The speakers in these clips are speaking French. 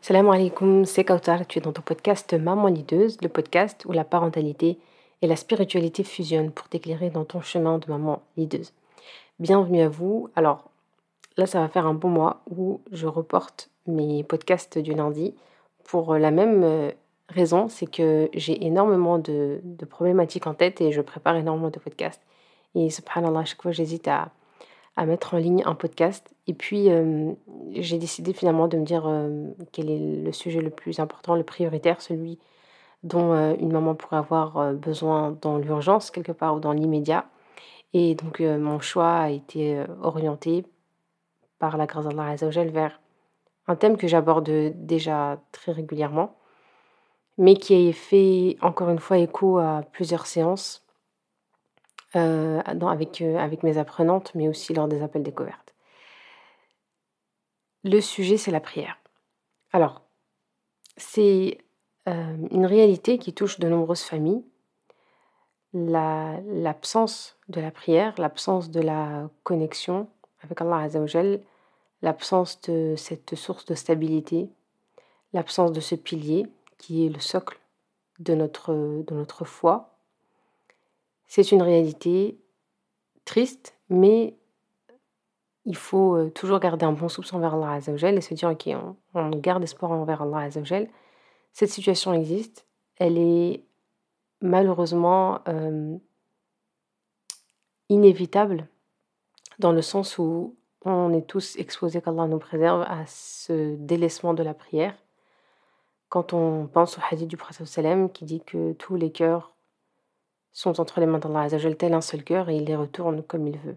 Salam alaikum, c'est Kautar, tu es dans ton podcast Maman Lideuse, le podcast où la parentalité et la spiritualité fusionnent pour t'éclairer dans ton chemin de maman lideuse. Bienvenue à vous. Alors là, ça va faire un bon mois où je reporte mes podcasts du lundi pour la même euh, raison, c'est que j'ai énormément de, problématiques en tête et je prépare énormément de podcasts. Et subhanallah, à chaque fois, j'hésite à, à mettre en ligne un podcast. Et puis, euh, j'ai décidé finalement de me dire euh, quel est le sujet le plus important, le prioritaire, celui dont euh, une maman pourrait avoir besoin dans l'urgence, quelque part, ou dans l'immédiat. Et donc, mon choix a été orienté par la grâce d'Allah Azzawajal vers un thème que j'aborde déjà très régulièrement, mais qui a fait encore une fois écho à plusieurs séances euh, avec, euh, avec mes apprenantes, mais aussi lors des appels découvertes. Le sujet, c'est la prière. Alors, c'est euh, une réalité qui touche de nombreuses familles. L'absence de la prière, l'absence de la connexion avec Allah Azzawajal, l'absence de cette source de stabilité, l'absence de ce pilier qui est le socle de notre, de notre foi, c'est une réalité triste, mais il faut euh, toujours garder un bon soupçon envers Allah Azzawajal et se dire, ok, on, garde espoir envers Allah Azzawajal. Cette situation existe, elle est malheureusement euh, inévitable dans le sens où on est tous exposés, qu'Allah nous préserve, à ce délaissement de la prière. Quand on pense au hadith du prophète qui dit que tous les cœurs sont entre les mains d'Allah Azzawajal, tel un seul cœur, et il les retourne comme il veut.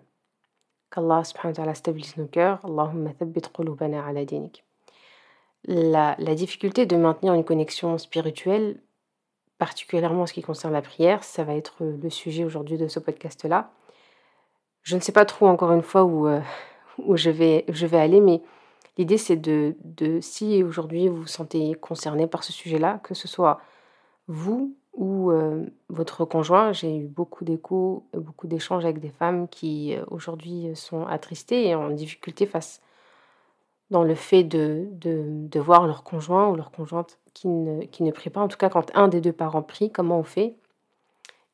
Qu'Allah subhanahu wa ta'ala stabilise nos cœurs. Allahumma thabbit qulubana ala dinik. La, difficulté de maintenir une connexion spirituelle, particulièrement en ce qui concerne la prière, ça va être le sujet aujourd'hui de ce podcast-là. Je ne sais pas trop encore une fois où, euh, où je, vais, je vais aller, mais l'idée c'est de, de, si aujourd'hui vous vous sentez concerné par ce sujet-là, que ce soit vous ou votre conjoint. J'ai eu beaucoup d'échos, beaucoup d'échanges avec des femmes qui aujourd'hui sont attristées et en difficulté face dans le fait de, de, de, voir leur conjoint ou leur conjointe qui ne, qui ne prie pas. En tout cas, quand un des deux parents prie, comment on fait?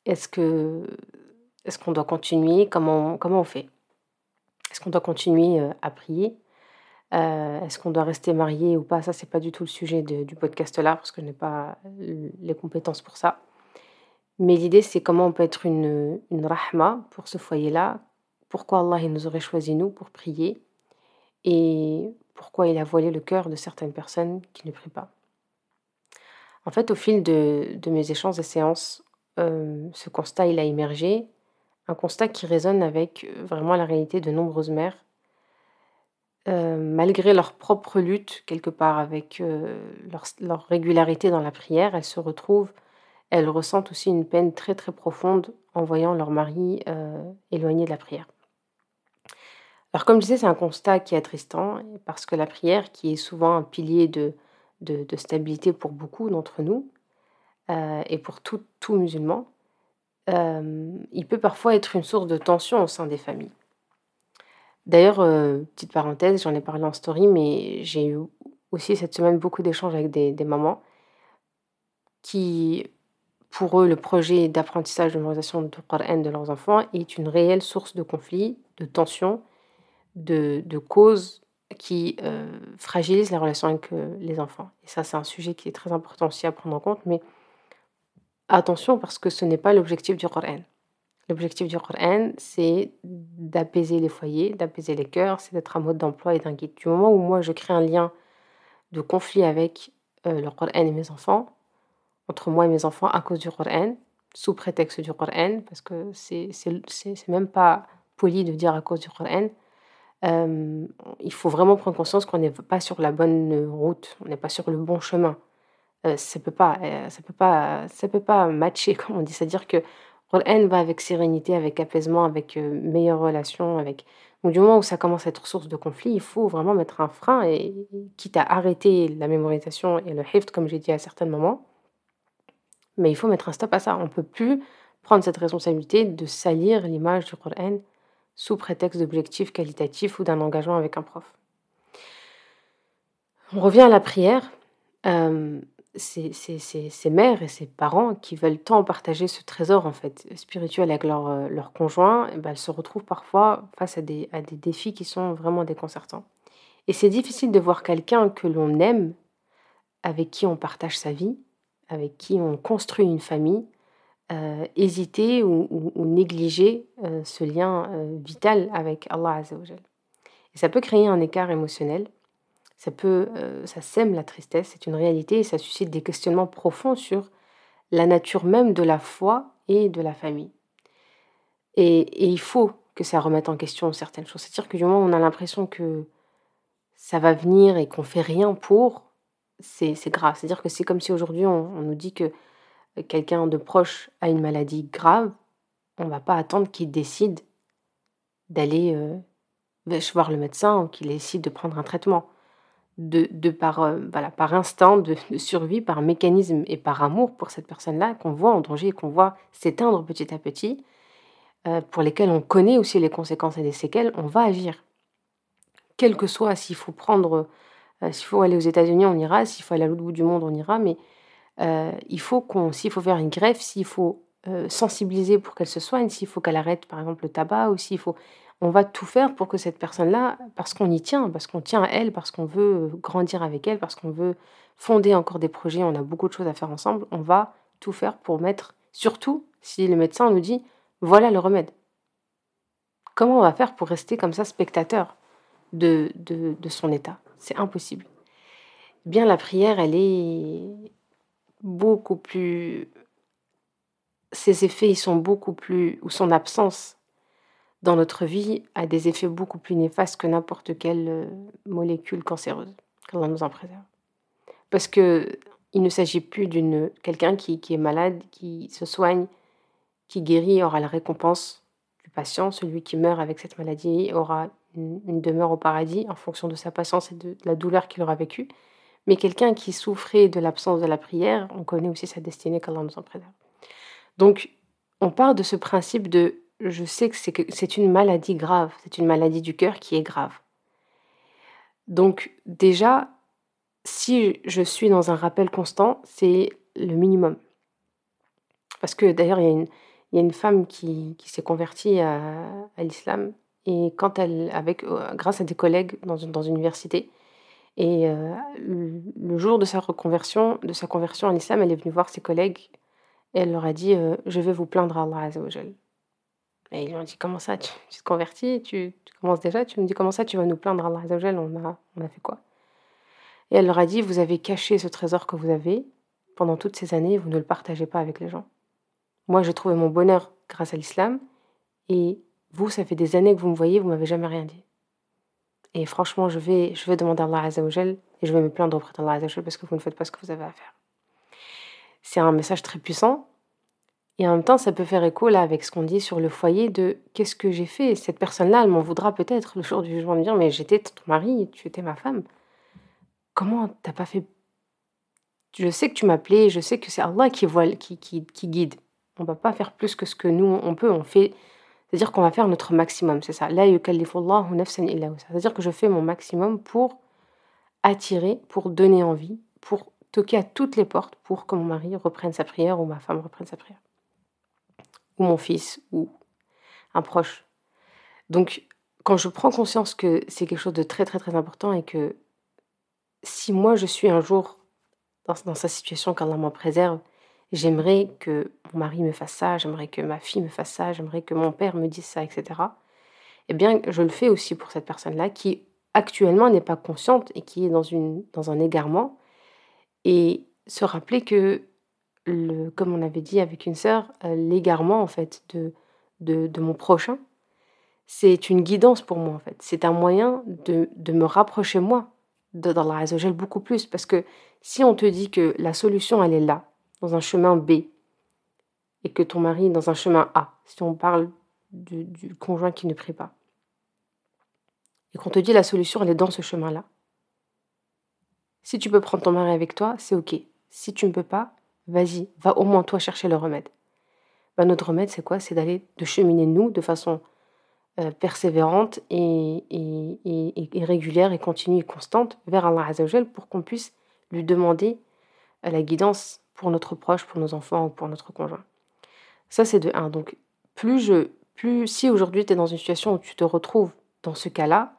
Est-ce que est-ce qu'on doit continuer? Comment, comment on fait? Est-ce qu'on doit continuer à prier? Euh, est-ce qu'on doit rester marié ou pas? Ça, c'est pas du tout le sujet du podcast là, parce que je n'ai pas les compétences pour ça. Mais l'idée, c'est comment on peut être une, une rahma pour ce foyer-là? Pourquoi Allah il nous aurait choisi nous pour prier? Et pourquoi il a voilé le cœur de certaines personnes qui ne prient pas? En fait, au fil de, mes échanges et séances, euh, ce constat il a émergé, un constat qui résonne avec vraiment la réalité de nombreuses mères euh, malgré leur propre lutte, quelque part, avec euh, leur, régularité dans la prière, elles se retrouvent, elles ressentent aussi une peine très très profonde en voyant leur mari euh, éloigné de la prière. Alors comme je disais, c'est un constat qui est attristant, parce que la prière, qui est souvent un pilier de, de, stabilité pour beaucoup d'entre nous, et pour tout, tout musulman, il peut parfois être une source de tension au sein des familles. D'ailleurs, euh, petite parenthèse, j'en ai parlé en story, mais j'ai eu aussi cette semaine beaucoup d'échanges avec des, mamans qui, pour eux, le projet d'apprentissage de mémorisation du Coran de leurs enfants est une réelle source de conflit, de tension, de, de causes qui euh, fragilisent la relation avec euh, les enfants. Et ça, c'est un sujet qui est très important aussi à prendre en compte, mais attention parce que ce n'est pas l'objectif du Coran. L'objectif du Coran, c'est d'apaiser les foyers, d'apaiser les cœurs, c'est d'être un mode d'emploi et d'un guide. Du moment où moi je crée un lien de conflit avec euh, le Coran et mes enfants, entre moi et mes enfants à cause du Coran, sous prétexte du Coran, parce que c'est même pas poli de dire à cause du Coran, euh, il faut vraiment prendre conscience qu'on n'est pas sur la bonne route, on n'est pas sur le bon chemin. Euh, ça peut ça peut pas, peut pas matcher, comme on dit. C'est-à-dire que Qur'an va avec sérénité, avec apaisement, avec euh, meilleure relation. Avec... Donc, du moment où ça commence à être source de conflit, il faut vraiment mettre un frein et quitte à arrêter la mémorisation et le hift, comme j'ai dit à certains moments. Mais il faut mettre un stop à ça. On ne peut plus prendre cette responsabilité de salir l'image du Qur'an sous prétexte d'objectifs qualitatifs ou d'un engagement avec un prof. On revient à la prière. Ces, mères et ces parents qui veulent tant partager ce trésor en fait spirituel avec leur, leur conjoint, eh ben, se retrouvent parfois face à des, défis qui sont vraiment déconcertants. Et c'est difficile de voir quelqu'un que l'on aime, avec qui on partage sa vie, avec qui on construit une famille, euh, hésiter ou, négliger euh, ce lien euh, vital avec Allah Azzawajal. Et ça peut créer un écart émotionnel, ça, peut, ça sème la tristesse, c'est une réalité et ça suscite des questionnements profonds sur la nature même de la foi et de la famille. Et, et il faut que ça remette en question certaines choses. C'est-à-dire que du moment où on a l'impression que ça va venir et qu'on fait rien pour, c'est grave. C'est-à-dire que c'est comme si aujourd'hui on, nous dit que quelqu'un de proche a une maladie grave, on ne va pas attendre qu'il décide d'aller euh, voir le médecin ou qu'il décide de prendre un traitement. De, par, euh, voilà, par instinct de, survie, par mécanisme et par amour pour cette personne-là qu'on voit en danger et qu'on voit s'éteindre petit à petit, euh, pour lesquels on connaît aussi les conséquences et les séquelles, on va agir. Quel que soit s'il faut prendre euh, s'il faut aller aux États-Unis, on ira. S'il faut aller à l'autre bout du monde, on ira. Mais euh, il faut qu'on, s'il faut faire une greffe, s'il faut sensibiliser pour qu'elle se soigne, s'il faut qu'elle arrête, par exemple, le tabac, ou s'il faut, on va tout faire pour que cette personne-là, parce qu'on y tient, parce qu'on tient à elle, parce qu'on veut grandir avec elle, parce qu'on veut fonder encore des projets, on a beaucoup de choses à faire ensemble, on va tout faire pour mettre, surtout si le médecin nous dit, voilà le remède. Comment on va faire pour rester comme ça spectateur de, de son état? C'est impossible. Bien, la prière, elle est beaucoup plus. Ses effets, ils sont beaucoup plus. ou son absence dans notre vie a des effets beaucoup plus néfastes que n'importe quelle euh, molécule cancéreuse. Qu'Allah nous en préserve. Parce que il ne s'agit plus d'une quelqu'un qui, qui, est malade, qui se soigne, qui guérit, aura la récompense du patient. Celui qui meurt avec cette maladie aura une, demeure au paradis en fonction de sa patience et de, la douleur qu'il aura vécue. Mais quelqu'un qui souffrait de l'absence de la prière, on connaît aussi sa destinée qu'Allah nous en préserve. Donc, on part de ce principe de je sais que c'est une maladie grave, c'est une maladie du cœur qui est grave. Donc, déjà, si je suis dans un rappel constant, c'est le minimum. Parce que d'ailleurs, il, y, a une femme qui, s'est convertie à l'islam et quand elle, avec, euh, grâce à des collègues dans une, université, et euh, le jour de sa reconversion, de sa conversion à l'islam, elle est venue voir ses collègues et elle leur a dit euh, Je vais vous plaindre à Allah Azzawajal. Et ils lui ont dit Comment ça, tu, te convertis tu, commences déjà? Tu me dis Comment ça, tu vas nous plaindre à Allah Azzawajal on a, on a fait quoi? Et elle leur a dit Vous avez caché ce trésor que vous avez pendant toutes ces années, vous ne le partagez pas avec les gens. Moi, j'ai trouvé mon bonheur grâce à l'islam et vous, ça fait des années que vous me voyez, vous m'avez jamais rien dit. Et franchement, je vais, je vais demander à Allah Azzawajal et je vais me plaindre auprès d'Allah Azzawajal parce que vous ne faites pas ce que vous avez à faire. C'est un message très puissant. Et en même temps, ça peut faire écho là avec ce qu'on dit sur le foyer de qu'est-ce que j'ai fait? Cette personne-là, elle m'en voudra peut-être le jour du jugement de dire mais j'étais ton mari, tu étais ma femme. Comment t'as pas fait? Je sais que tu m'appelais, je sais que c'est Allah qui, guide. On va pas faire plus que ce que nous on peut. On fait c'est-à-dire qu'on va faire notre maximum, c'est ça. C'est-à-dire que je fais mon maximum pour attirer, pour donner envie, pour toquer à toutes les portes pour que mon mari reprenne sa prière ou ma femme reprenne sa prière. Ou mon fils ou un proche. Donc, quand je prends conscience que c'est quelque chose de très très très important et que si moi je suis un jour dans, sa situation qu'Allah m'en préserve, j'aimerais que mon mari me fasse ça, j'aimerais que ma fille me fasse ça, j'aimerais que mon père me dise ça, etc. Eh bien, je le fais aussi pour cette personne-là qui actuellement n'est pas consciente et qui est dans, une, dans un égarement. Et se rappeler que, comme on avait dit avec une sœur, euh, l'égarement en fait de, de, mon prochain, c'est une guidance pour moi en fait. C'est un moyen de, de me rapprocher moi dans la gel beaucoup plus. Parce que si on te dit que la solution elle est là, dans un chemin B et que ton mari est dans un chemin A, si on parle du, conjoint qui ne prie pas, et qu'on te dit la solution, elle est dans ce chemin-là. Si tu peux prendre ton mari avec toi, c'est ok. Si tu ne peux pas, vas-y, va au moins toi chercher le remède. Bah, notre remède, c'est quoi? C'est d'aller, de cheminer nous de façon euh, persévérante et, et, et, régulière et continue et constante vers Allah Azzawajal pour qu'on puisse lui demander la guidance pour notre proche, pour nos enfants ou pour notre conjoint. Ça, c'est de 1. Donc, plus je, plus si aujourd'hui tu es dans une situation où tu te retrouves dans ce cas-là,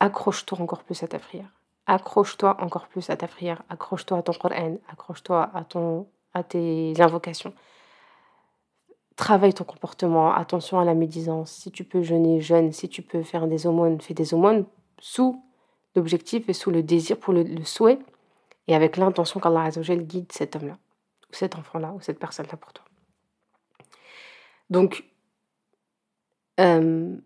accroche-toi encore plus à ta prière. Accroche-toi encore plus à ta prière. Accroche-toi à ton Coran. Accroche-toi à, ton, à tes invocations. Travaille ton comportement. Attention à la médisance. Si tu peux jeûner, jeûne. Si tu peux faire des aumônes, fais des aumônes sous l'objectif et sous le désir, pour le, souhait et avec l'intention qu'Allah guide cet homme-là, ou cet enfant-là, ou cette personne-là pour toi. Donc, euh,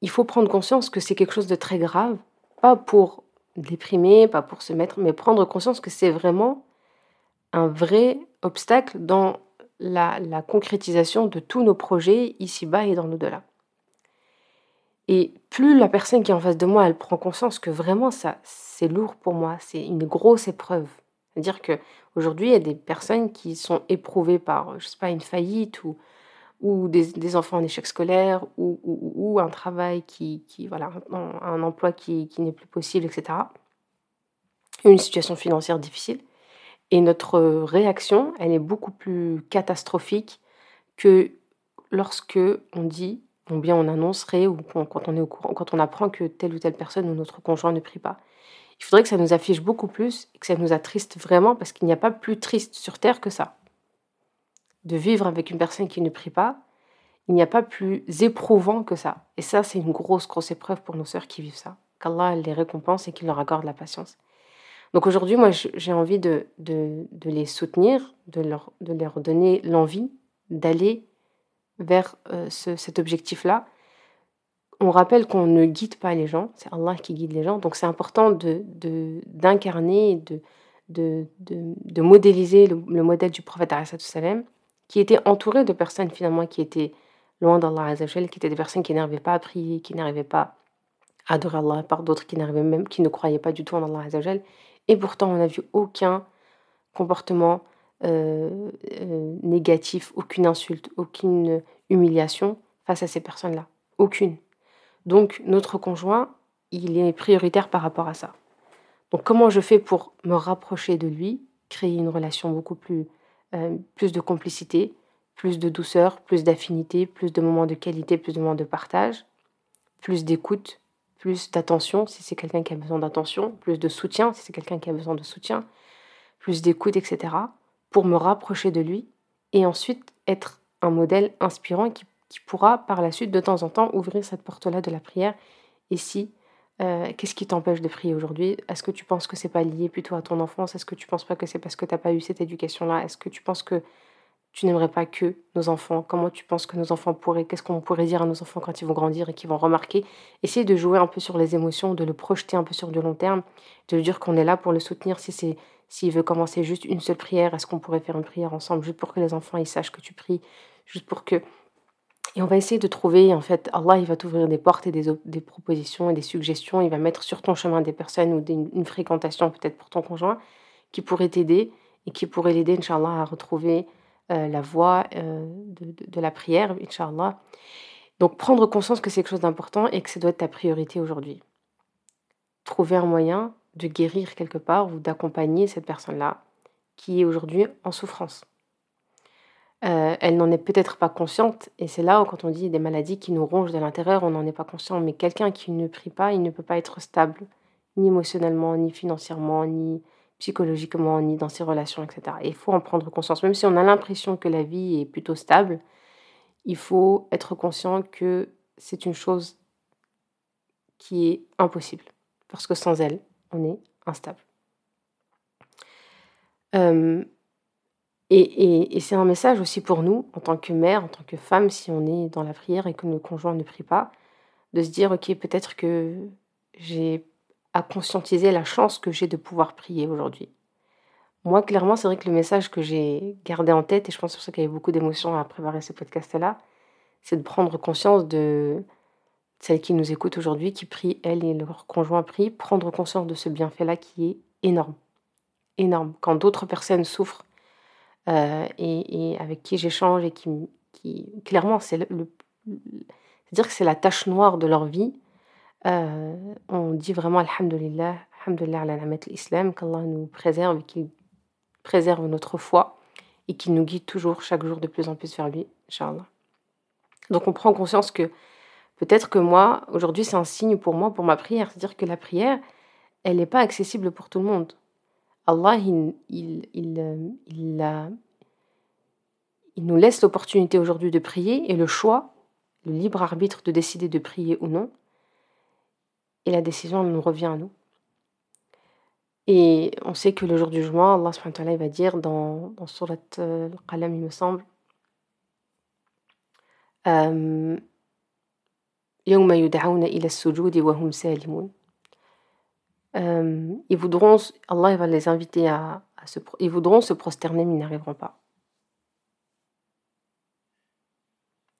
il faut prendre conscience que c'est quelque chose de très grave, pas pour déprimer, pas pour se mettre, mais prendre conscience que c'est vraiment un vrai obstacle dans la, concrétisation de tous nos projets ici-bas et dans l'au-delà. Et plus la personne qui est en face de moi, elle prend conscience que vraiment ça, c'est lourd pour moi, c'est une grosse épreuve. C'est-à-dire que aujourd'hui, il y a des personnes qui sont éprouvées par, je sais pas, une faillite ou, ou des, enfants en échec scolaire ou, ou, un travail qui, qui voilà, un, emploi qui, qui n'est plus possible, etc. Une situation financière difficile. Et notre réaction, elle est beaucoup plus catastrophique que lorsque on dit, ou bien on annoncerait, ou quand on est au courant, quand on apprend que telle ou telle personne ou notre conjoint ne prie pas. Il faudrait que ça nous affiche beaucoup plus et que ça nous attriste vraiment parce qu'il n'y a pas plus triste sur Terre que ça de vivre avec une personne qui ne prie pas, il n'y a pas plus éprouvant que ça. Et ça, c'est une grosse, grosse épreuve pour nos sœurs qui vivent ça. Qu'Allah les récompense et qu'il leur accorde la patience. Donc aujourd'hui, moi, j'ai envie de, les soutenir, de leur, donner l'envie d'aller vers euh, cet objectif-là. On rappelle qu'on ne guide pas les gens, c'est Allah qui guide les gens. Donc c'est important d'incarner, de, modéliser le, le modèle du prophète qui était entouré de personnes finalement qui étaient loin d'Allah qui étaient des personnes qui n'arrivaient pas à prier, qui n'arrivaient pas à adorer Allah, par d'autres qui n'arrivaient même, qui ne croyaient pas du tout en Allah. Et pourtant, on n'a vu aucun comportement euh, euh, négatif, aucune insulte, aucune humiliation face à ces personnes-là. Aucune. Donc, notre conjoint, il est prioritaire par rapport à ça. Donc, comment je fais pour me rapprocher de lui, créer une relation beaucoup plus euh, plus de complicité, plus de douceur, plus d'affinité, plus de moments de qualité, plus de moments de partage, plus d'écoute, plus d'attention si c'est quelqu'un qui a besoin d'attention, plus de soutien si c'est quelqu'un qui a besoin de soutien, plus d'écoute, etc. pour me rapprocher de lui et ensuite être un modèle inspirant qui, pourra par la suite de temps en temps ouvrir cette porte-là de la prière. Et si euh, qu'est-ce qui t'empêche de prier aujourd'hui? Est-ce que tu penses que c'est pas lié plutôt à ton enfance? Est-ce que tu penses pas que c'est parce que tu n'as pas eu cette éducation-là? Est-ce que tu penses que tu n'aimerais pas que nos enfants Comment tu penses que nos enfants pourraient Qu'est-ce qu'on pourrait dire à nos enfants quand ils vont grandir et qu'ils vont remarquer? Essayer de jouer un peu sur les émotions, de le projeter un peu sur du long terme, de lui dire qu'on est là pour le soutenir si c'est s'il veut commencer juste une seule prière, est-ce qu'on pourrait faire une prière ensemble juste pour que les enfants ils sachent que tu pries, juste pour que et on va essayer de trouver, en fait, Allah, il va t'ouvrir des portes et des, des, propositions et des suggestions. Il va mettre sur ton chemin des personnes ou une fréquentation peut-être pour ton conjoint qui pourrait t'aider et qui pourrait l'aider, Inch'Allah, à retrouver la voie euh, de, de, la prière, Inch'Allah. Donc prendre conscience que c'est quelque chose d'important et que ça doit être ta priorité aujourd'hui. Trouver un moyen de guérir quelque part ou d'accompagner cette personne-là qui est aujourd'hui en souffrance. Euh, elle n'en est peut-être pas consciente, et c'est là où quand on dit des maladies qui nous rongent de l'intérieur, on n'en est pas conscient. Mais quelqu'un qui ne prie pas, il ne peut pas être stable, ni émotionnellement, ni financièrement, ni psychologiquement, ni dans ses relations, etc. il faut en prendre conscience. Même si on a l'impression que la vie est plutôt stable, il faut être conscient que c'est une chose qui est impossible. Parce que sans elle, on est instable. Euh, et, c'est un message aussi pour nous, en tant que mère, en tant que femme, si on est dans la prière et que nos conjoints ne prient pas, de se dire, ok, peut-être que j'ai à conscientiser la chance que j'ai de pouvoir prier aujourd'hui. Moi, clairement, c'est vrai que le message que j'ai gardé en tête, et je pense sur ça qu'il y avait beaucoup d'émotions à préparer ce podcast-là, c'est de prendre conscience de celles qui nous écoutent aujourd'hui, qui prient, elles et leur conjoint prient, prendre conscience de ce bienfait-là qui est énorme. Énorme. Quand d'autres personnes souffrent, euh, et, avec qui j'échange et qui, clairement, c'est le, c'est-à-dire que c'est la tâche noire de leur vie. Euh, on dit vraiment Alhamdulillah, alhamdulillah ala l'islam, qu'Allah nous préserve et qu'il préserve notre foi et qu'il nous guide toujours, chaque jour, de plus en plus vers lui, Inch'Allah. Donc on prend conscience que peut-être que moi, aujourd'hui, c'est un signe pour moi, pour ma prière. C'est-à-dire que la prière, elle n'est pas accessible pour tout le monde. Allah, il, il, il, euh, il, il nous laisse l'opportunité aujourd'hui de prier et le choix, le libre arbitre de décider de prier ou non. Et la décision nous revient à nous. Et on sait que le jour du jugement, Allah subhanahu va dire dans, dans Surat euh, Al-Qalam, il me semble, euh, euh, ils voudront, Allah va les inviter à, ils voudront se prosterner, mais ils n'arriveront pas.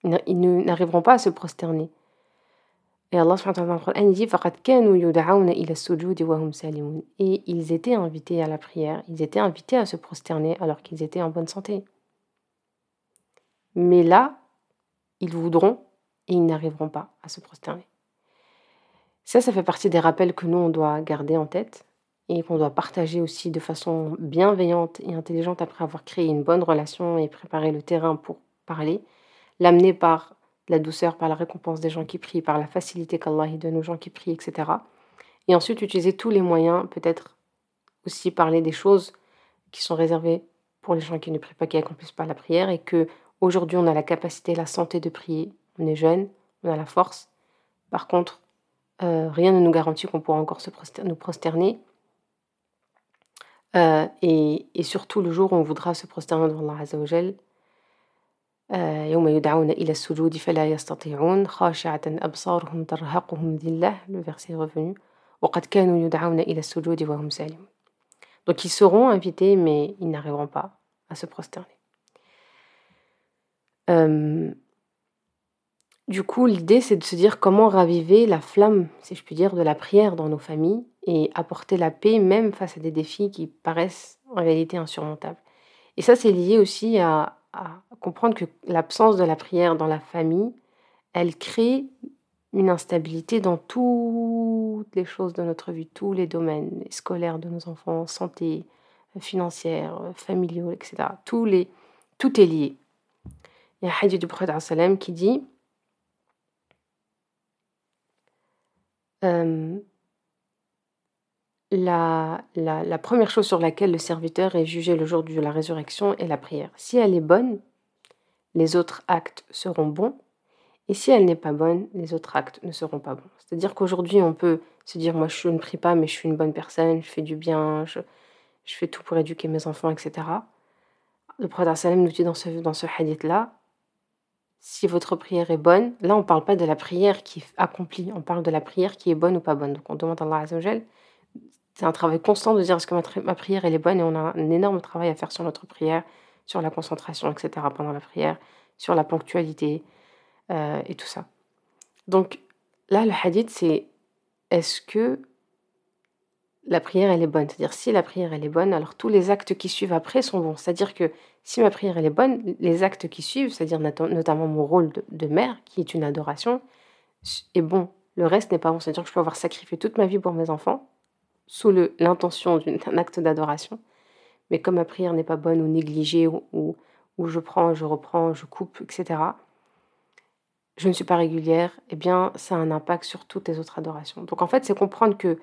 Ils n'arriveront pas à se prosterner. Et Allah dit Et ils étaient invités à la prière, ils étaient invités à se prosterner alors qu'ils étaient en bonne santé. Mais là, ils voudront et ils n'arriveront pas à se prosterner. Ça, ça fait partie des rappels que nous, on doit garder en tête et qu'on doit partager aussi de façon bienveillante et intelligente après avoir créé une bonne relation et préparé le terrain pour parler, l'amener par la douceur, par la récompense des gens qui prient, par la facilité qu'Allah donne aux gens qui prient, etc. Et ensuite utiliser tous les moyens, peut-être aussi parler des choses qui sont réservées pour les gens qui ne prient pas, qui n'accomplissent pas la prière, et que aujourd'hui on a la capacité, la santé de prier. On est jeune, on a la force. Par contre, euh, rien ne nous garantit qu'on pourra encore se nous prosterner. Euh, et, et, surtout le jour où on voudra se prosterner devant Allah Azzawajal, يوم يدعون إلى السجود فلا يستطيعون خاشعة أبصارهم ترهقهم ذلة le verset est revenu وقد كانوا يدعون إلى السجود وهم سالمون donc ils seront invités mais ils n'arriveront pas à se prosterner euh, du coup l'idée c'est de se dire comment raviver la flamme si je puis dire de la prière dans nos familles et apporter la paix même face à des défis qui paraissent en réalité insurmontables et ça c'est lié aussi à à comprendre que l'absence de la prière dans la famille, elle crée une instabilité dans toutes les choses de notre vie, tous les domaines, scolaires de nos enfants, santé, financière, familiaux, etc. Les, tout est lié. Il y a hadith du prophète qui dit euh, la, première chose sur laquelle le serviteur est jugé le jour de la résurrection est la prière. Si elle est bonne, les autres actes seront bons, et si elle n'est pas bonne, les autres actes ne seront pas bons. C'est-à-dire qu'aujourd'hui, on peut se dire, moi je ne prie pas, mais je suis une bonne personne, je fais du bien, je, fais tout pour éduquer mes enfants, etc. Le prophète sallam nous dit dans ce, dans ce hadith-là, si votre prière est bonne, là on ne parle pas de la prière qui est accomplie, on parle de la prière qui est bonne ou pas bonne. Donc on demande à Allah Azzawajal c'est un travail constant de dire est-ce que ma, prière est bonne? Et on a un énorme travail à faire sur notre prière, sur la concentration, etc. pendant la prière, sur la ponctualité euh, et tout ça. Donc là, le hadith, c'est est-ce que la prière elle est bonne? C'est-à-dire si la prière elle est bonne, alors tous les actes qui suivent après sont bons. C'est-à-dire que si ma prière elle est bonne, les actes qui suivent, c'est-à-dire notamment mon rôle de, de mère, qui est une adoration, est bon. Le reste n'est pas bon. C'est-à-dire que je peux avoir sacrifié toute ma vie pour mes enfants, sous l'intention d'un acte d'adoration. Mais comme ma prière n'est pas bonne ou négligée, ou, ou, je prends, je reprends, je coupe, etc., je ne suis pas régulière, eh bien, ça a un impact sur toutes les autres adorations. Donc en fait, c'est comprendre que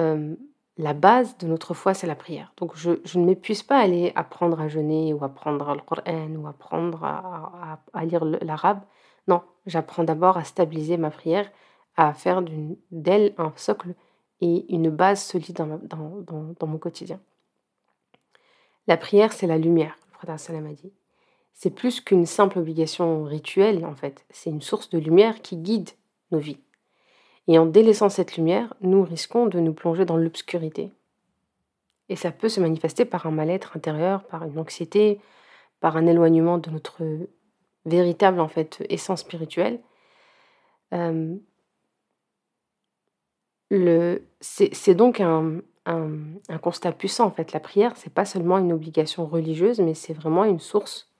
euh, la base de notre foi, c'est la prière. Donc je, ne m'épuise pas à aller apprendre à jeûner ou apprendre le Coran ou apprendre à, à lire l'arabe. Non, j'apprends d'abord à stabiliser ma prière, à faire d'elle un socle et une base solide dans, mon quotidien. La prière, c'est la lumière, le prophète Salam a dit. C'est plus qu'une simple obligation rituelle, en fait. C'est une source de lumière qui guide nos vies. Et en délaissant cette lumière, nous risquons de nous plonger dans l'obscurité. Et ça peut se manifester par un mal-être intérieur, par une anxiété, par un éloignement de notre véritable en fait essence spirituelle. Euh, c'est donc un, constat puissant en fait. La prière, c'est pas seulement une obligation religieuse, mais c'est vraiment une source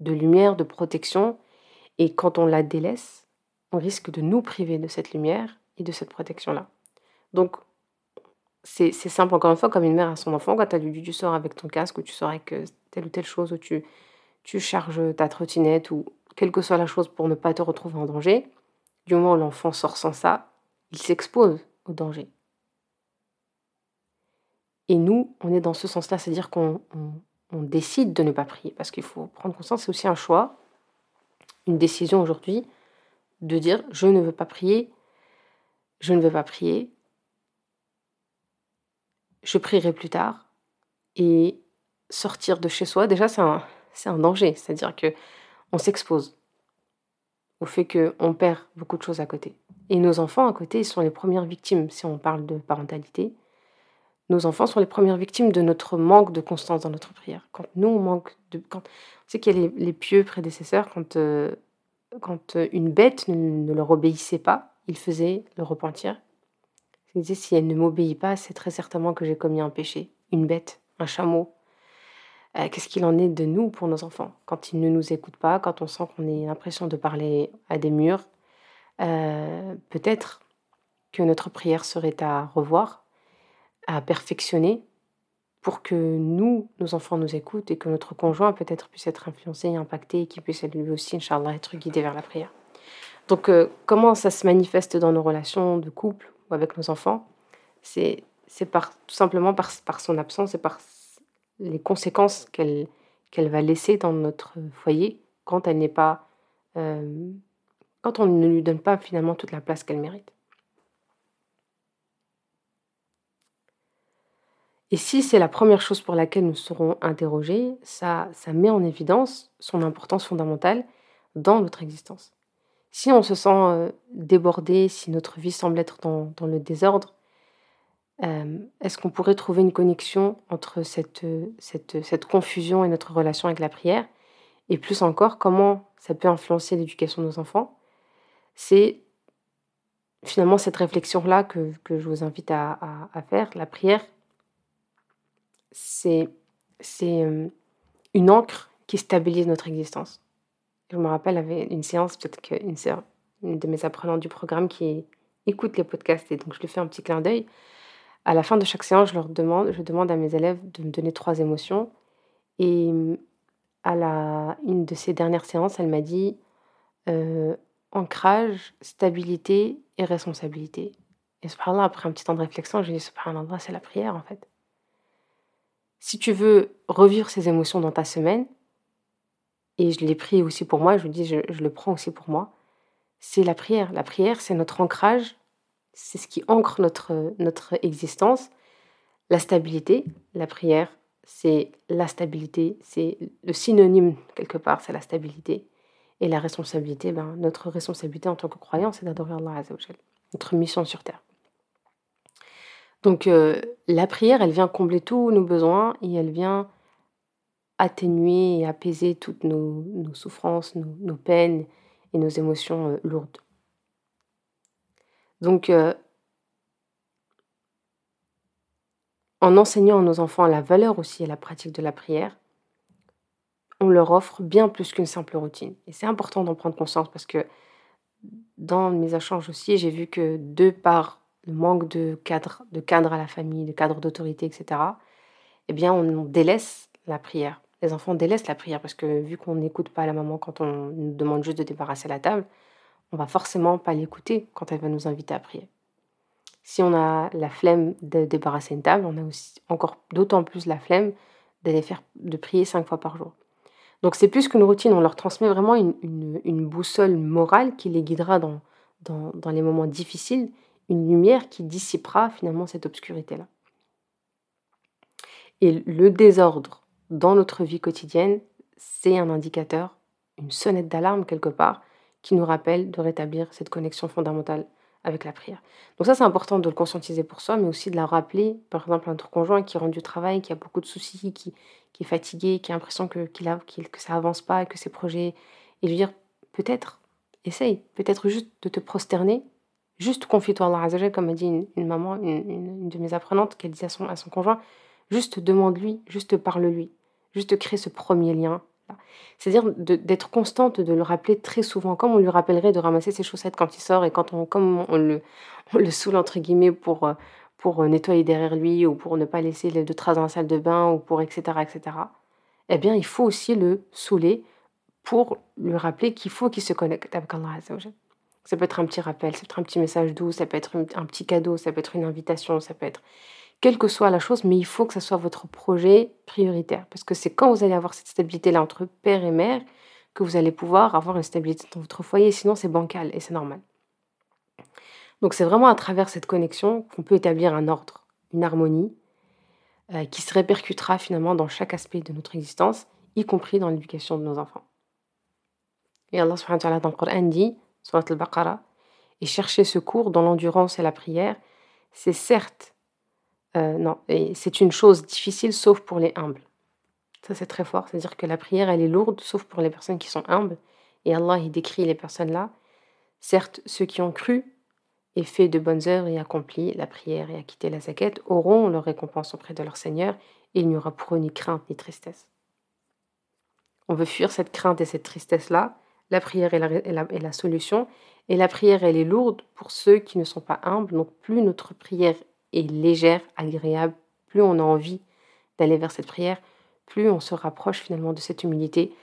de lumière, de protection. Et quand on la délaisse, on risque de nous priver de cette lumière et de cette protection-là. Donc, c'est simple, encore une fois, comme une mère à son enfant, quand tu, tu sors avec ton casque ou tu sors avec euh, telle ou telle chose, ou tu, tu charges ta trottinette, ou quelle que soit la chose pour ne pas te retrouver en danger, du moment où l'enfant sort sans ça, il s'expose au danger. Et nous, on est dans ce sens-là, c'est-à-dire qu'on décide de ne pas prier, parce qu'il faut prendre conscience, c'est aussi un choix, une décision aujourd'hui, de dire je ne veux pas prier, je ne veux pas prier, je prierai plus tard. Et sortir de chez soi, déjà, c'est un, danger. C'est-à-dire que on s'expose au fait qu'on perd beaucoup de choses à côté. Et nos enfants à côté, ils sont les premières victimes, si on parle de parentalité. Nos enfants sont les premières victimes de notre manque de constance dans notre prière. Quand nous, on manque de... Quand, on sait qu'il y a les, pieux prédécesseurs, quand, euh, quand une bête ne, leur obéissait pas, ils faisaient le repentir il disait, si elle ne m'obéit pas, c'est très certainement que j'ai commis un péché, une bête, un chameau. Euh, qu'est-ce qu'il en est de nous pour nos enfants? Quand ils ne nous écoutent pas, quand on sent qu'on a l'impression de parler à des murs, euh, peut-être que notre prière serait à revoir, à perfectionner, pour que nous, nos enfants nous écoutent et que notre conjoint peut-être puisse être influencé, impacté et qu'il puisse lui aussi, Inch'Allah, être guidé vers la prière. Donc, euh, comment ça se manifeste dans nos relations de couple avec nos enfants, c'est tout simplement par, par son absence et par les conséquences qu'elle qu'elle va laisser dans notre foyer quand elle n'est pas euh, quand on ne lui donne pas finalement toute la place qu'elle mérite. Et si c'est la première chose pour laquelle nous serons interrogés, ça, ça met en évidence son importance fondamentale dans notre existence. Si on se sent euh, débordé, si notre vie semble être dans, le désordre, euh, est-ce qu'on pourrait trouver une connexion entre cette, cette, cette, confusion et notre relation avec la prière? Et plus encore, comment ça peut influencer l'éducation de nos enfants? C'est finalement cette réflexion-là que, que, je vous invite à, faire. La prière, c'est euh, une encre qui stabilise notre existence. Je me rappelle, avait une séance, peut-être qu'une une de mes apprenants du programme qui écoute les podcasts et donc je lui fais un petit clin d'œil. À la fin de chaque séance, je leur demande, je demande à mes élèves de me donner trois émotions. Et à la, une de ces dernières séances, elle m'a dit euh, ancrage, stabilité et responsabilité. Et subhanallah, après un petit temps de réflexion, j'ai dit subhanallah, c'est la prière en fait. Si tu veux revivre ces émotions dans ta semaine, et je l'ai pris aussi pour moi, je dis, je, je le prends aussi pour moi, c'est la prière. La prière, c'est notre ancrage, c'est ce qui ancre notre, notre existence. La stabilité, la prière, c'est la stabilité, c'est le synonyme quelque part, c'est la stabilité. Et la responsabilité, ben, notre responsabilité en tant que croyant, c'est d'adorer Allah Azzawajal, notre mission sur terre. Donc euh, la prière, elle vient combler tous nos besoins et elle vient atténuer et apaiser toutes nos, souffrances, nos, peines et nos émotions euh, lourdes. Donc, euh, en enseignant à nos enfants la valeur aussi et la pratique de la prière, on leur offre bien plus qu'une simple routine. Et c'est important d'en prendre conscience parce que dans mes échanges aussi, j'ai vu que de par le manque de cadre, de cadre à la famille, de cadre d'autorité, etc., eh bien, on délaisse la prière les enfants délaissent la prière parce que vu qu'on n'écoute pas la maman quand on nous demande juste de débarrasser la table, on va forcément pas l'écouter quand elle va nous inviter à prier. Si on a la flemme de débarrasser une table, on a aussi encore d'autant plus la flemme d'aller faire de prier cinq fois par jour. Donc c'est plus qu'une routine, on leur transmet vraiment une, boussole morale qui les guidera dans, les moments difficiles, une lumière qui dissipera finalement cette obscurité-là. Et le désordre dans notre vie quotidienne, c'est un indicateur, une sonnette d'alarme quelque part, qui nous rappelle de rétablir cette connexion fondamentale avec la prière. Donc ça, c'est important de le conscientiser pour soi, mais aussi de la rappeler, par exemple, à notre conjoint qui rentre du travail, qui a beaucoup de soucis, qui, qui est fatigué, qui a l'impression que, a, que ça avance pas, que ses projets... Et lui dire, peut-être, essaye, peut-être juste de te prosterner, juste confie-toi à Allah comme a dit une, maman, une, une, de mes apprenantes, qu'elle disait à son, à son conjoint, juste demande-lui, juste parle-lui juste créer ce premier lien. C'est-à-dire d'être constante, de le rappeler très souvent, comme on lui rappellerait de ramasser ses chaussettes quand il sort et quand on, comme on le, saoule entre guillemets pour, euh, pour nettoyer derrière lui ou pour ne pas laisser de traces dans la salle de bain ou pour etc. etc. Eh bien, il faut aussi le saouler pour lui rappeler qu'il faut qu'il se connecte avec Allah Ça peut être un petit rappel, ça peut être un petit message doux, ça peut être un petit cadeau, ça peut être une invitation, ça peut être quelle que soit la chose, mais il faut que ce soit votre projet prioritaire. Parce que c'est quand vous allez avoir cette stabilité-là entre père et mère que vous allez pouvoir avoir une stabilité dans votre foyer. Sinon, c'est bancal et c'est normal. Donc, c'est vraiment à travers cette connexion qu'on peut établir un ordre, une harmonie euh, qui se répercutera finalement dans chaque aspect de notre existence, y compris dans l'éducation de nos enfants. Et Allah subhanahu wa ta'ala dans le Coran dit, Surat al-Baqarah, et chercher secours dans l'endurance et la prière, c'est certes euh, non, et c'est une chose difficile sauf pour les humbles. Ça, c'est très fort. C'est-à-dire que la prière, elle est lourde sauf pour les personnes qui sont humbles. Et Allah, il décrit les personnes-là. Certes, ceux qui ont cru et fait de bonnes œuvres et accompli la prière et acquitté la zaquette auront leur récompense auprès de leur Seigneur et il n'y aura pour eux ni crainte ni tristesse. On veut fuir cette crainte et cette tristesse-là. La prière est la, est la solution. Et la prière, elle est lourde pour ceux qui ne sont pas humbles. Donc plus notre prière et légère, agréable, plus on a envie d'aller vers cette prière, plus on se rapproche finalement de cette humilité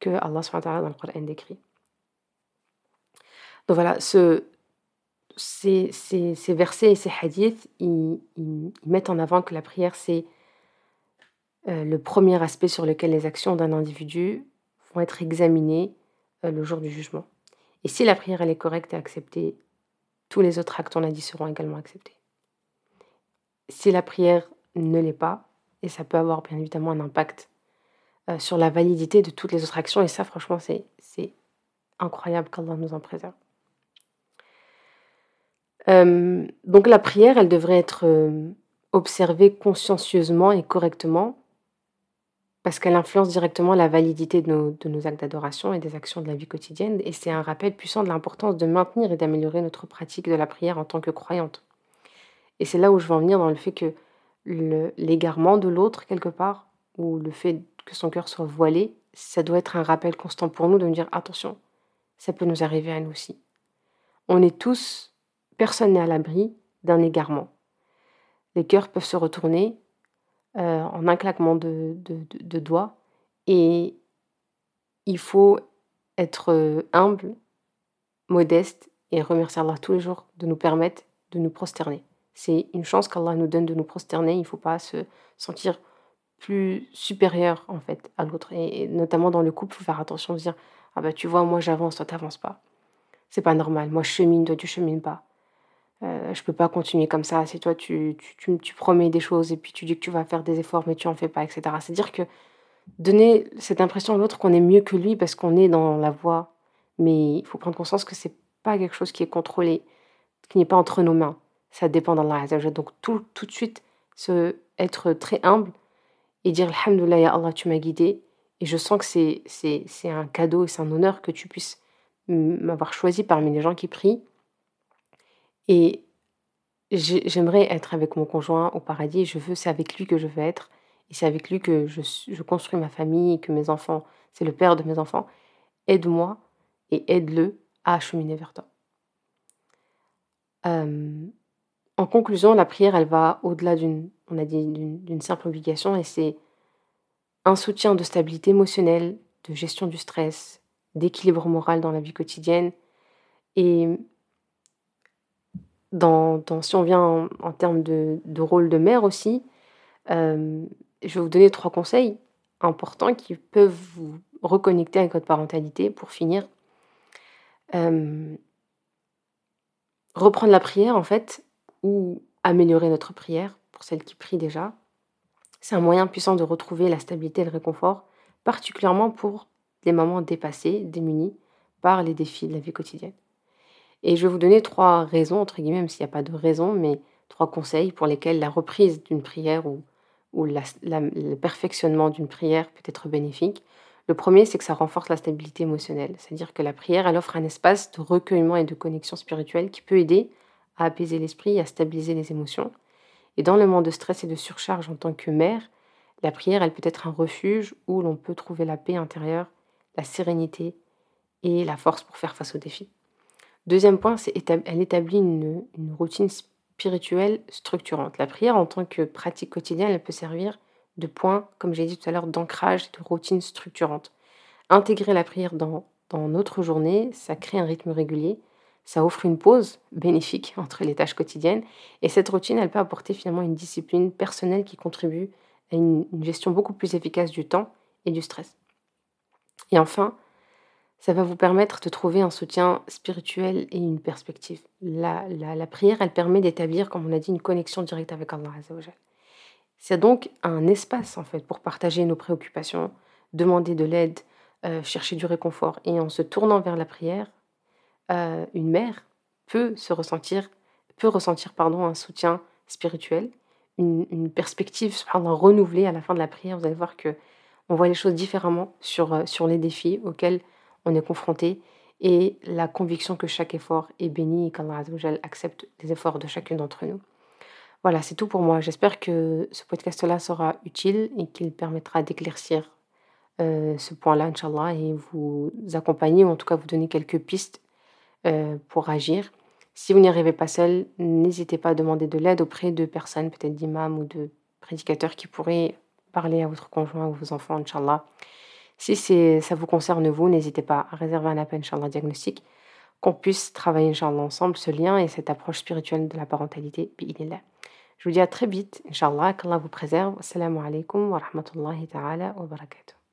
que Allah dans le Coran décrit. Donc voilà, ce, ces, ces, versets et ces hadiths, ils, mettent en avant que la prière, c'est euh, le premier aspect sur lequel les actions d'un individu vont être examinées euh, le jour du jugement. Et si la prière elle est correcte et acceptée, tous les autres actes, on a dit, seront également acceptés si la prière ne l'est pas, et ça peut avoir bien évidemment un impact euh, sur la validité de toutes les autres actions, et ça franchement c'est, incroyable qu'Allah nous en préserve. Euh, donc la prière, elle devrait être euh, observée consciencieusement et correctement, parce qu'elle influence directement la validité de nos, de nos actes d'adoration et des actions de la vie quotidienne, et c'est un rappel puissant de l'importance de maintenir et d'améliorer notre pratique de la prière en tant que croyante. Et c'est là où je veux en venir dans le fait que l'égarement de l'autre, quelque part, ou le fait que son cœur soit voilé, ça doit être un rappel constant pour nous de nous dire attention, ça peut nous arriver à nous aussi. On est tous, personne n'est à l'abri d'un égarement. Les cœurs peuvent se retourner euh, en un claquement de, de, doigts et il faut être euh, humble, modeste et remercier Allah tous les jours de nous permettre de nous prosterner. C'est une chance qu'Allah nous donne de nous prosterner. Il ne faut pas se sentir plus supérieur en fait à l'autre. Et, notamment dans le couple, il faut faire attention de dire Ah bah tu vois, moi j'avance, toi t'avances pas. C'est pas normal. Moi je chemine, toi tu chemines pas. Euh, je peux pas continuer comme ça. C'est toi, tu, tu, tu, promets des choses et puis tu dis que tu vas faire des efforts, mais tu en fais pas, etc. C'est-à-dire que donner cette impression à l'autre qu'on est mieux que lui parce qu'on est dans la voie, mais il faut prendre conscience que c'est pas quelque chose qui est contrôlé, qui n'est pas entre nos mains ça dépend d'Allah Donc tout, tout de suite, se, être très humble et dire Alhamdulillah, ya Allah, tu m'as guidé. Et je sens que c'est, c'est, c'est un cadeau et c'est un honneur que tu puisses m'avoir choisi parmi les gens qui prient. Et j'aimerais être avec mon conjoint au paradis. Je veux, c'est avec lui que je veux être. Et c'est avec lui que je, je construis ma famille, que mes enfants, c'est le père de mes enfants. Aide-moi et aide-le à cheminer vers toi. Euh, en conclusion, la prière, elle va au-delà d'une, simple obligation et c'est un soutien de stabilité émotionnelle, de gestion du stress, d'équilibre moral dans la vie quotidienne. Et dans, si on vient en, termes de, rôle de mère aussi, euh, je vais vous donner trois conseils importants qui peuvent vous reconnecter avec votre parentalité pour finir. Euh, reprendre la prière, en fait, ou améliorer notre prière, pour celles qui prient déjà. C'est un moyen puissant de retrouver la stabilité et le réconfort, particulièrement pour les moments dépassés, démunis par les défis de la vie quotidienne. Et je vais vous donner trois raisons, entre guillemets, même s'il n'y a pas de raison, mais trois conseils pour lesquels la reprise d'une prière ou, ou le perfectionnement d'une prière peut être bénéfique. Le premier, c'est que ça renforce la stabilité émotionnelle, c'est-à-dire que la prière, elle offre un espace de recueillement et de connexion spirituelle qui peut aider à apaiser l'esprit, à stabiliser les émotions. Et dans le moment de stress et de surcharge en tant que mère, la prière, elle peut être un refuge où l'on peut trouver la paix intérieure, la sérénité et la force pour faire face aux défis. Deuxième point, c'est elle établit une, routine spirituelle structurante. La prière, en tant que pratique quotidienne, elle peut servir de point, comme j'ai dit tout à l'heure, d'ancrage, de routine structurante. Intégrer la prière dans notre journée, ça crée un rythme régulier, ça offre une pause bénéfique entre les tâches quotidiennes, et cette routine, elle peut apporter finalement une discipline personnelle qui contribue à une, gestion beaucoup plus efficace du temps et du stress. Et enfin, ça va vous permettre de trouver un soutien spirituel et une perspective. La, la, prière, elle permet d'établir, comme on a dit, une connexion directe avec Allah c'est donc un espace en fait pour partager nos préoccupations, demander de l'aide, euh, chercher du réconfort. Et en se tournant vers la prière, euh, une mère peut se ressentir, peut ressentir pardon, un soutien spirituel, une, perspective renouvelée à la fin de la prière. Vous allez voir que on voit les choses différemment sur, euh, sur les défis auxquels on est confronté et la conviction que chaque effort est béni et qu'Allah accepte les efforts de chacun d'entre nous. Voilà, c'est tout pour moi. J'espère que ce podcast-là sera utile et qu'il permettra d'éclaircir euh, ce point-là, Inch'Allah, et vous accompagner, ou en tout cas vous donner quelques pistes euh, pour agir. Si vous n'y arrivez pas seul, n'hésitez pas à demander de l'aide auprès de personnes, peut-être d'imams ou de prédicateurs qui pourraient parler à votre conjoint ou vos enfants, Inch'Allah. Si ça vous concerne vous, n'hésitez pas à réserver un appel, Inch'Allah, diagnostic, qu'on puisse travailler, Inch'Allah, ensemble, ce lien et cette approche spirituelle de la parentalité. là. Je vous dis à très vite, Inch'Allah, qu'Allah vous préserve. Assalamu alaikum wa rahmatullahi ta'ala wa barakatuh.